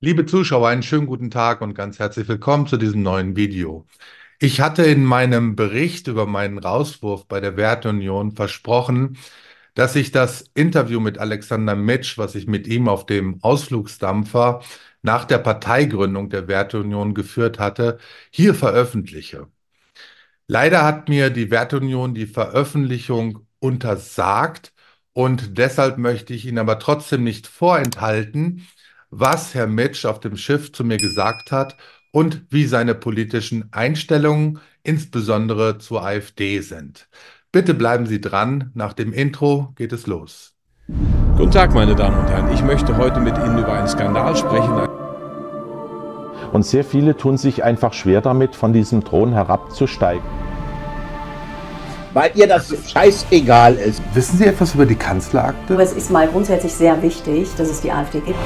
Liebe Zuschauer, einen schönen guten Tag und ganz herzlich willkommen zu diesem neuen Video. Ich hatte in meinem Bericht über meinen Rauswurf bei der Werteunion versprochen, dass ich das Interview mit Alexander Mitsch, was ich mit ihm auf dem Ausflugsdampfer nach der Parteigründung der Werteunion geführt hatte, hier veröffentliche. Leider hat mir die Werteunion die Veröffentlichung untersagt und deshalb möchte ich Ihnen aber trotzdem nicht vorenthalten, was Herr Mitsch auf dem Schiff zu mir gesagt hat und wie seine politischen Einstellungen, insbesondere zur AfD, sind. Bitte bleiben Sie dran. Nach dem Intro geht es los. Guten Tag, meine Damen und Herren. Ich möchte heute mit Ihnen über einen Skandal sprechen. Und sehr viele tun sich einfach schwer damit, von diesem Thron herabzusteigen. Weil ihr das scheißegal ist. Wissen Sie etwas über die Kanzlerakte? Aber es ist mal grundsätzlich sehr wichtig, dass es die AfD gibt.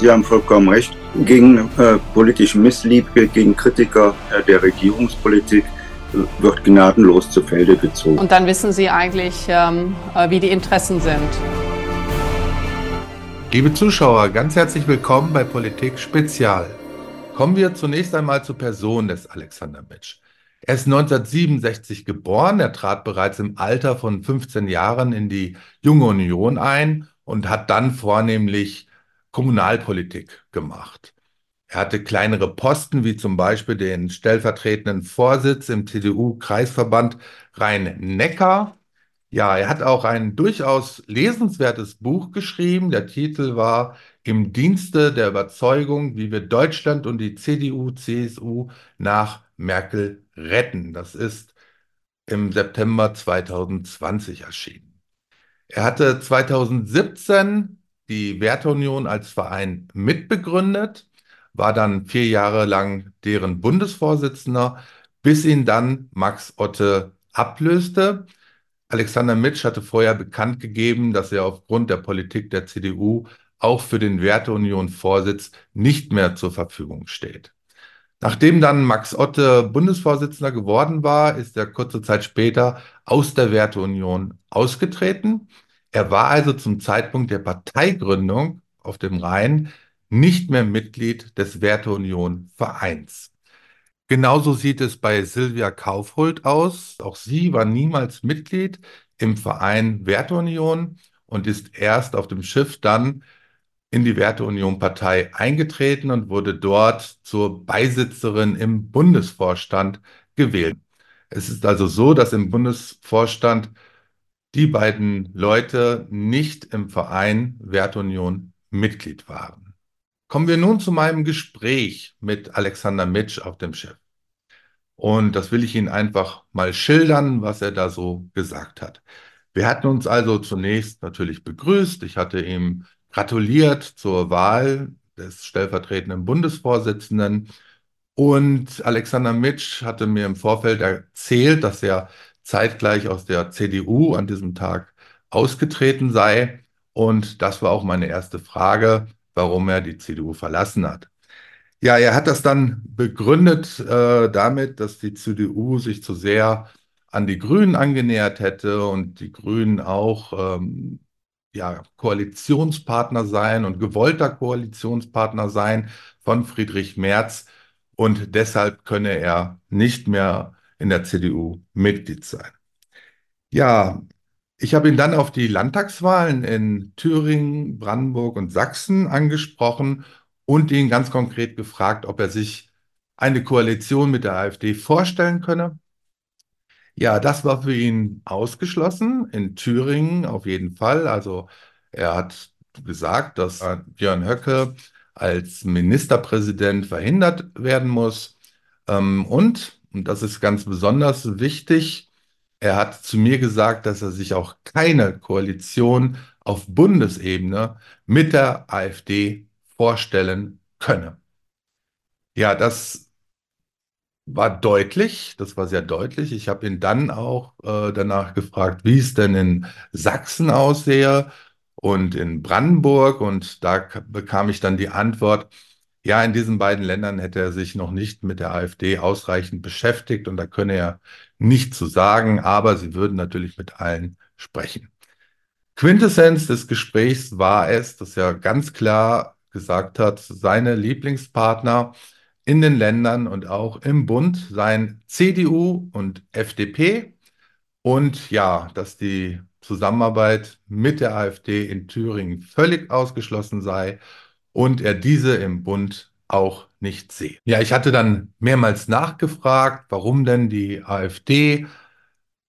Sie haben vollkommen recht. Gegen äh, politische Missliebe, gegen Kritiker äh, der Regierungspolitik äh, wird gnadenlos zu Felde gezogen. Und dann wissen Sie eigentlich, ähm, äh, wie die Interessen sind. Liebe Zuschauer, ganz herzlich willkommen bei Politik Spezial. Kommen wir zunächst einmal zur Person des Alexander Mitsch. Er ist 1967 geboren, er trat bereits im Alter von 15 Jahren in die Junge Union ein und hat dann vornehmlich Kommunalpolitik gemacht. Er hatte kleinere Posten, wie zum Beispiel den stellvertretenden Vorsitz im CDU-Kreisverband Rhein-Neckar. Ja, er hat auch ein durchaus lesenswertes Buch geschrieben. Der Titel war Im Dienste der Überzeugung, wie wir Deutschland und die CDU, CSU nach Merkel retten. Das ist im September 2020 erschienen. Er hatte 2017 die Werteunion als Verein mitbegründet, war dann vier Jahre lang deren Bundesvorsitzender, bis ihn dann Max Otte ablöste. Alexander Mitsch hatte vorher bekannt gegeben, dass er aufgrund der Politik der CDU auch für den Werteunion-Vorsitz nicht mehr zur Verfügung steht. Nachdem dann Max Otte Bundesvorsitzender geworden war, ist er kurze Zeit später aus der Werteunion ausgetreten. Er war also zum Zeitpunkt der Parteigründung auf dem Rhein nicht mehr Mitglied des Werteunion Vereins. Genauso sieht es bei Silvia Kaufhold aus. Auch sie war niemals Mitglied im Verein Werteunion und ist erst auf dem Schiff dann in die Werteunion-Partei eingetreten und wurde dort zur Beisitzerin im Bundesvorstand gewählt. Es ist also so, dass im Bundesvorstand die beiden Leute nicht im Verein Wertunion Mitglied waren. Kommen wir nun zu meinem Gespräch mit Alexander Mitsch auf dem Schiff. Und das will ich Ihnen einfach mal schildern, was er da so gesagt hat. Wir hatten uns also zunächst natürlich begrüßt. Ich hatte ihm gratuliert zur Wahl des stellvertretenden Bundesvorsitzenden. Und Alexander Mitsch hatte mir im Vorfeld erzählt, dass er zeitgleich aus der CDU an diesem Tag ausgetreten sei. Und das war auch meine erste Frage, warum er die CDU verlassen hat. Ja, er hat das dann begründet äh, damit, dass die CDU sich zu sehr an die Grünen angenähert hätte und die Grünen auch ähm, ja, Koalitionspartner seien und gewollter Koalitionspartner seien von Friedrich Merz und deshalb könne er nicht mehr in der CDU Mitglied sein. Ja, ich habe ihn dann auf die Landtagswahlen in Thüringen, Brandenburg und Sachsen angesprochen und ihn ganz konkret gefragt, ob er sich eine Koalition mit der AfD vorstellen könne. Ja, das war für ihn ausgeschlossen, in Thüringen auf jeden Fall. Also er hat gesagt, dass Björn Höcke als Ministerpräsident verhindert werden muss. Ähm, und und das ist ganz besonders wichtig, er hat zu mir gesagt, dass er sich auch keine Koalition auf Bundesebene mit der AfD vorstellen könne. Ja, das war deutlich, das war sehr deutlich. Ich habe ihn dann auch äh, danach gefragt, wie es denn in Sachsen aussehe und in Brandenburg. Und da bekam ich dann die Antwort, ja, in diesen beiden Ländern hätte er sich noch nicht mit der AfD ausreichend beschäftigt und da könne er nicht zu sagen, aber sie würden natürlich mit allen sprechen. Quintessenz des Gesprächs war es, dass er ganz klar gesagt hat, seine Lieblingspartner in den Ländern und auch im Bund seien CDU und FDP und ja, dass die Zusammenarbeit mit der AfD in Thüringen völlig ausgeschlossen sei und er diese im Bund auch nicht sehe. Ja, ich hatte dann mehrmals nachgefragt, warum denn die AfD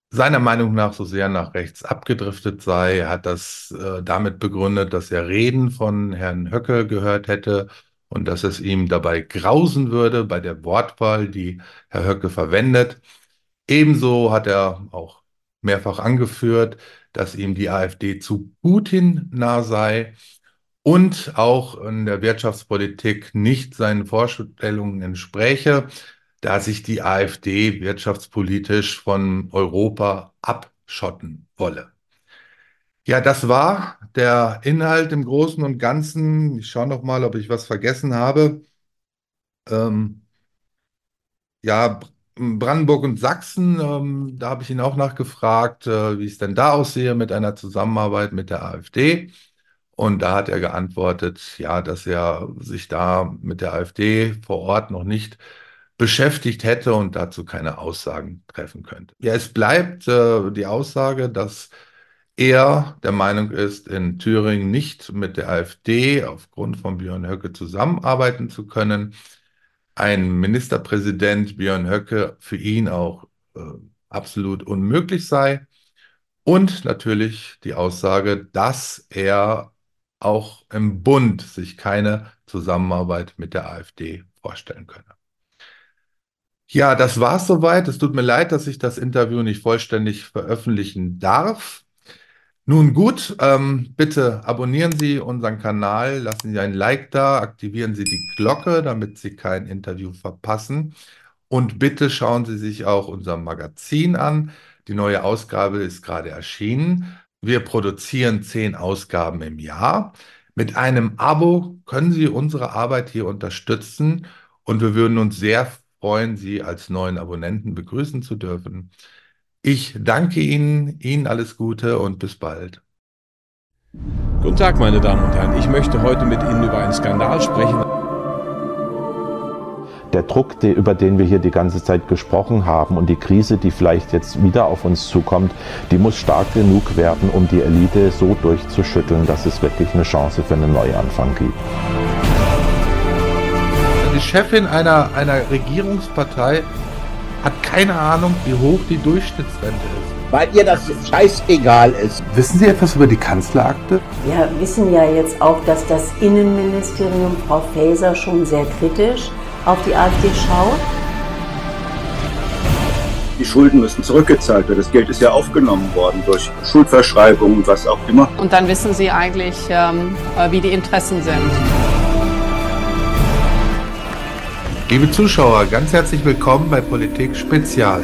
seiner Meinung nach so sehr nach rechts abgedriftet sei. Er hat das äh, damit begründet, dass er Reden von Herrn Höcke gehört hätte und dass es ihm dabei grausen würde bei der Wortwahl, die Herr Höcke verwendet. Ebenso hat er auch mehrfach angeführt, dass ihm die AfD zu Putin nah sei und auch in der Wirtschaftspolitik nicht seinen Vorstellungen entspräche, da sich die AfD wirtschaftspolitisch von Europa abschotten wolle. Ja, das war der Inhalt im Großen und Ganzen. Ich schaue noch mal, ob ich was vergessen habe. Ähm, ja, Brandenburg und Sachsen, ähm, da habe ich ihn auch nachgefragt, äh, wie es denn da aussehe mit einer Zusammenarbeit mit der AfD. Und da hat er geantwortet, ja, dass er sich da mit der AfD vor Ort noch nicht beschäftigt hätte und dazu keine Aussagen treffen könnte. Ja, es bleibt äh, die Aussage, dass er der Meinung ist, in Thüringen nicht mit der AfD aufgrund von Björn Höcke zusammenarbeiten zu können. Ein Ministerpräsident Björn Höcke für ihn auch äh, absolut unmöglich sei. Und natürlich die Aussage, dass er auch im Bund sich keine Zusammenarbeit mit der AfD vorstellen könne. Ja, das war's soweit. Es tut mir leid, dass ich das Interview nicht vollständig veröffentlichen darf. Nun gut, ähm, bitte abonnieren Sie unseren Kanal, lassen Sie ein Like da, aktivieren Sie die Glocke, damit Sie kein Interview verpassen. Und bitte schauen Sie sich auch unser Magazin an. Die neue Ausgabe ist gerade erschienen. Wir produzieren zehn Ausgaben im Jahr. Mit einem Abo können Sie unsere Arbeit hier unterstützen und wir würden uns sehr freuen, Sie als neuen Abonnenten begrüßen zu dürfen. Ich danke Ihnen, Ihnen alles Gute und bis bald. Guten Tag, meine Damen und Herren. Ich möchte heute mit Ihnen über einen Skandal sprechen. Der Druck, der, über den wir hier die ganze Zeit gesprochen haben und die Krise, die vielleicht jetzt wieder auf uns zukommt, die muss stark genug werden, um die Elite so durchzuschütteln, dass es wirklich eine Chance für einen Neuanfang gibt. Die Chefin einer, einer Regierungspartei hat keine Ahnung, wie hoch die Durchschnittsrente ist. Weil ihr das scheißegal ist. Wissen Sie etwas über die Kanzlerakte? Wir wissen ja jetzt auch, dass das Innenministerium Frau Faeser schon sehr kritisch auf die AfD schaut. Die Schulden müssen zurückgezahlt werden. Das Geld ist ja aufgenommen worden durch Schuldverschreibungen und was auch immer. Und dann wissen Sie eigentlich, ähm, äh, wie die Interessen sind. Liebe Zuschauer, ganz herzlich willkommen bei Politik Spezial.